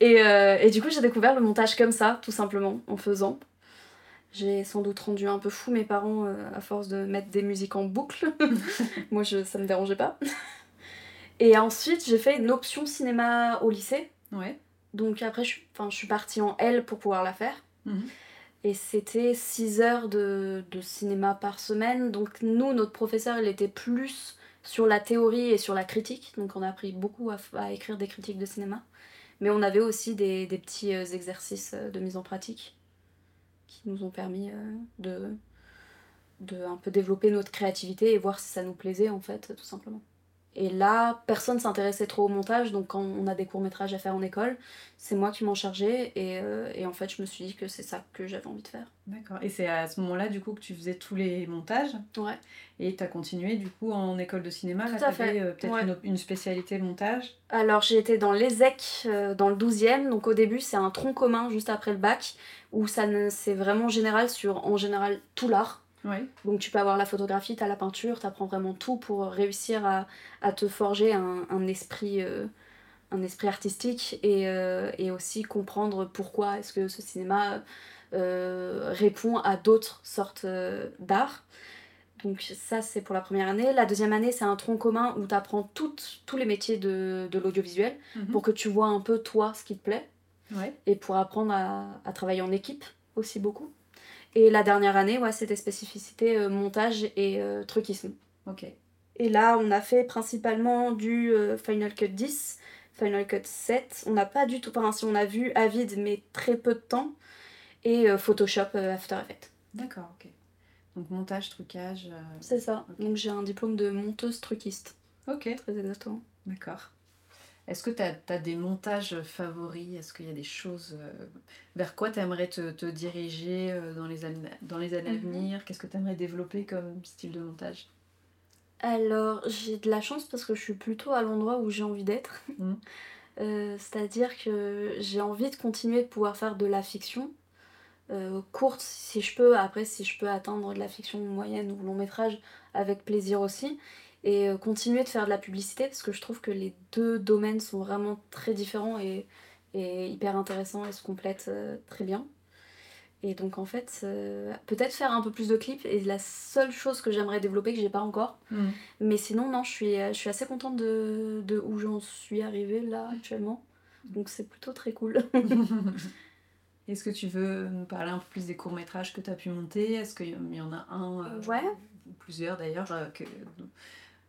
et, euh, et du coup j'ai découvert le montage comme ça, tout simplement, en faisant. J'ai sans doute rendu un peu fou mes parents euh, à force de mettre des musiques en boucle. Moi je, ça me dérangeait pas. Et ensuite j'ai fait une option cinéma au lycée. Ouais. Donc après je, je suis partie en L pour pouvoir la faire. Mhm. Et c'était 6 heures de, de cinéma par semaine. Donc nous, notre professeur, il était plus sur la théorie et sur la critique. Donc on a appris beaucoup à, écrire des critiques de cinéma. Mais on avait aussi des, des petits euh, exercices euh, de mise en pratique qui nous ont permis euh, de, de un peu développer notre créativité et voir si ça nous plaisait en fait, tout simplement. Et là, personne s'intéressait trop au montage, donc quand on a des courts-métrages à faire en école, c'est moi qui m'en chargeais et, euh, et en fait je me suis dit que c'est ça que j'avais envie de faire. D'accord. Et c'est à ce moment-là, du coup, que tu faisais tous les montages Ouais. et tu as continué, du coup, en école de cinéma. Tout là, à fait. euh, peut-être Ouais. une, une spécialité montage? Alors j'ai été dans l'ESEC euh, dans le 12e, donc au début c'est un tronc commun juste après le bac, où ça ne- c'est vraiment général sur en général tout l'art. Ouais. Donc tu peux avoir la photographie, t'as la peinture, t'apprends vraiment tout pour réussir à, à te forger un, un esprit, euh, un esprit artistique et, euh, et aussi comprendre pourquoi est-ce que ce cinéma euh, répond à d'autres sortes d'art. Donc ça c'est pour la première année. La deuxième année c'est un tronc commun où t'apprends toutes, tous les métiers de, de l'audiovisuel Mhm. pour que tu vois un peu toi ce qui te plaît Ouais. et pour apprendre à, à travailler en équipe aussi beaucoup. Et la dernière année, ouais, c'était spécificité euh, montage et euh, truquisme. Ok. Et là, on a fait principalement du euh, Final Cut 10, Final Cut 7. On n'a pas du tout, enfin, si on a vu Avid, mais très peu de temps. Et euh, Photoshop, After Effects. D'accord, ok. Donc montage, trucage. C'est ça. Donc j'ai un diplôme de monteuse truquiste. Ok, Très exactement. d'accord. Est-ce que tu as, des montages favoris? Est-ce qu'il y a des choses euh, vers quoi tu aimerais te, te diriger euh, dans les, années- dans les années à Mhm. venir? Qu'est-ce que tu aimerais développer comme style de montage? Alors, j'ai de la chance parce que je suis plutôt à l'endroit où j'ai envie d'être. Mhm. Euh, C'est-à-dire que j'ai envie de continuer de pouvoir faire de la fiction. courte si je peux. Après, si je peux atteindre de la fiction moyenne ou long métrage, avec plaisir aussi. Et euh, continuer de faire de la publicité parce que je trouve que les deux domaines sont vraiment très différents et, et hyper intéressants et se complètent euh, très bien. Et donc en fait, euh, peut-être faire un peu plus de clips est la seule chose que j'aimerais développer que j'ai pas encore. Mm. Mais sinon, non, je suis, je suis assez contente de, de où j'en suis arrivée là actuellement. Donc c'est plutôt très cool. Est-ce que tu veux nous parler un peu plus des courts-métrages que tu as pu monter? Est-ce qu'il y en a un, euh, Ouais. ou plusieurs d'ailleurs, que,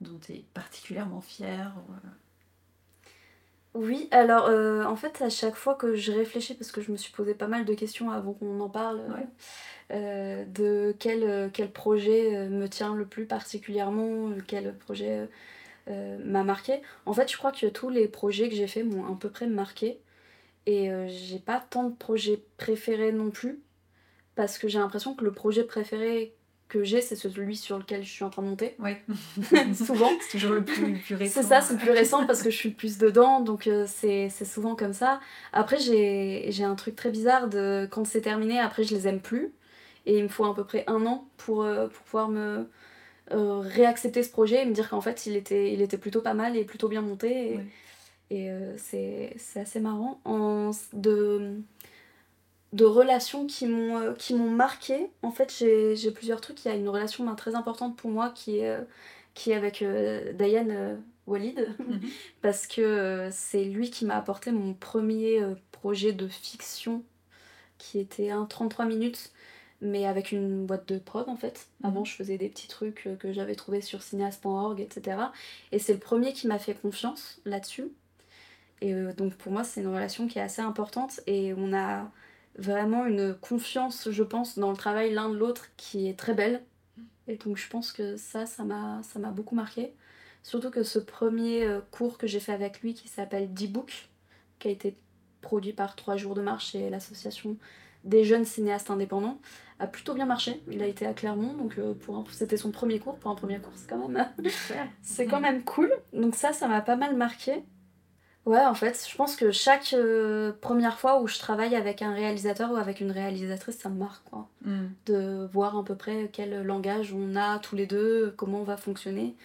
dont tu es particulièrement fière euh, Oui, alors euh, en fait, à chaque fois que je réfléchis, parce que je me suis posé pas mal de questions avant qu'on en parle, euh, Ouais. euh, de quel, quel projet me tient le plus particulièrement, quel projet euh, m'a marqué. En fait, je crois que tous les projets que j'ai faits m'ont à peu près marqué. Et j'ai pas tant de projets préférés non plus, parce que j'ai l'impression que le projet préféré que j'ai, c'est celui sur lequel je suis en train de monter, Ouais. souvent. c'est toujours le plus, le plus récent. C'est ça, c'est le plus récent parce que je suis le plus dedans, donc euh, c'est souvent comme ça. Après, j'ai un truc très bizarre de quand c'est terminé, après je les aime plus. Et il me faut à peu près un an pour, euh, pour pouvoir me euh, réaccepter ce projet et me dire qu'en fait il était, il était plutôt pas mal et plutôt bien monté. Et, et, euh, c'est c'est assez marrant. En, de, de relations qui m'ont euh, qui m'ont marqué, en fait j'ai j'ai plusieurs trucs. Il y a une relation ben, très importante pour moi qui est, euh, qui est avec euh, Diane Walid Mhm. parce que c'est lui qui m'a apporté mon premier projet de fiction qui était un 33 minutes mais avec une boîte de prod en fait. Avant Mhm. je faisais des petits trucs que j'avais trouvés sur cinéaste.org etc. Et c'est le premier qui m'a fait confiance là-dessus. Et donc pour moi c'est une relation qui est assez importante et on a vraiment une confiance je pense dans le travail l'un de l'autre qui est très belle. Et donc je pense que ça, ça m'a ça m'a beaucoup marqué. Surtout que ce premier euh, cours que j'ai fait avec lui qui s'appelle D-Book, qui a été produit par 3 jours de marche et l'association des jeunes cinéastes indépendants, a plutôt bien marché. Il a été à Clermont, donc euh, pour un- c'était son premier cours. Pour un premier cours, c'est quand même, c'est quand même cool. Donc ça, ça m'a pas mal marqué. Ouais, en fait, je pense que chaque euh, première fois où je travaille avec un réalisateur ou avec une réalisatrice, ça me marque, quoi Mm. de voir à peu près quel langage on a tous les deux, comment on va fonctionner,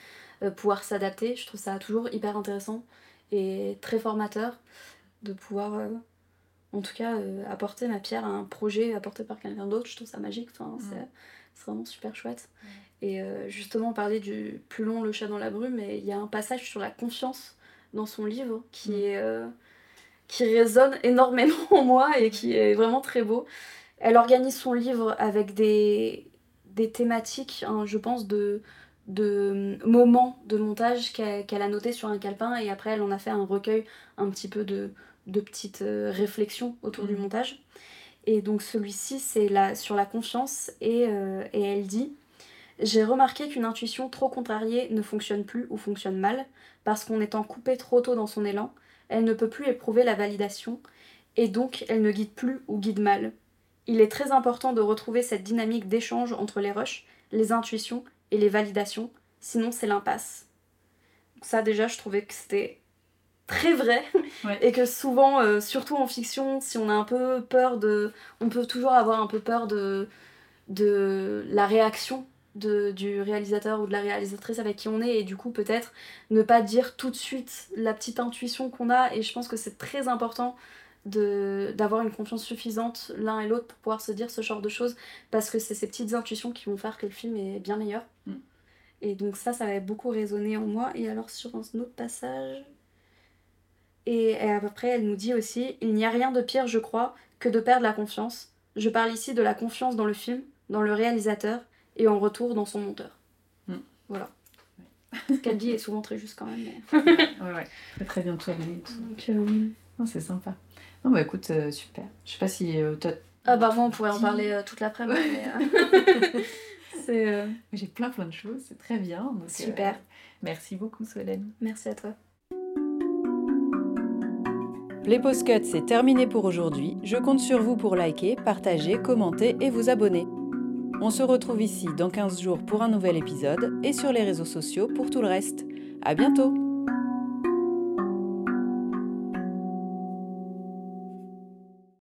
euh, pouvoir s'adapter. Je trouve ça toujours hyper intéressant et très formateur de pouvoir, euh, en tout cas, apporter ma pierre à un projet apporté par quelqu'un d'autre. Je trouve ça magique, enfin, Mm. c'est, c'est vraiment super chouette. Et justement, on parlait du plus long, le chat dans la brume, et il y a un passage sur la confiance dans son livre qui Mm. est... euh, qui résonne énormément en moi et qui est vraiment très beau. Elle organise son livre avec des, des thématiques, hein, je pense, de, de moments de montage qu'elle a noté sur un calepin et après elle en a fait un recueil un petit peu de, de petites euh, réflexions autour du Mhm. montage. Et donc celui-ci, c'est sur la confiance et, euh, et elle dit J'ai remarqué qu'une intuition trop contrariée ne fonctionne plus ou fonctionne mal parce qu'en étant coupée trop tôt dans son élan, elle ne peut plus éprouver la validation et donc elle ne guide plus ou guide mal. Il est très important de retrouver cette dynamique d'échange entre les rushs, les intuitions et les validations, sinon c'est l'impasse. Ça déjà je trouvais que c'était très vrai Ouais. et que souvent, euh, surtout en fiction, si on a un peu peur de... On peut toujours avoir un peu peur de, de la réaction de, du réalisateur ou de la réalisatrice avec qui on est et du coup peut-être ne pas dire tout de suite la petite intuition qu'on a et je pense que c'est très important d'avoir une confiance suffisante l'un et l'autre pour pouvoir se dire ce genre de choses parce que c'est ces petites intuitions qui vont faire que le film est bien meilleur. Mm. et donc ça ça avait beaucoup résonné en moi. Et alors sur un autre passage et, et après elle nous dit aussi il n'y a rien de pire je crois que de perdre la confiance. Je parle ici de la confiance dans le film dans le réalisateur et en retour dans son monteur Mm. voilà ce qu'elle dit est souvent très juste quand même mais- Ouais, ouais. Très, très bien tourné tout. donc euh, Non, c'est sympa. Non, bah écoute, euh, super. Je sais pas si euh, toi. Ah bah moi on pourrait en parler euh, toute l'après-midi. euh, c'est euh, J'ai plein plein de choses, c'est très bien. donc, euh, super. merci beaucoup, Solène. Merci à toi. Les Postcuts, c'est terminé pour aujourd'hui. Je compte sur vous pour liker, partager, commenter et vous abonner. On se retrouve ici dans 15 jours pour un nouvel épisode et sur les réseaux sociaux pour tout le reste. À bientôt!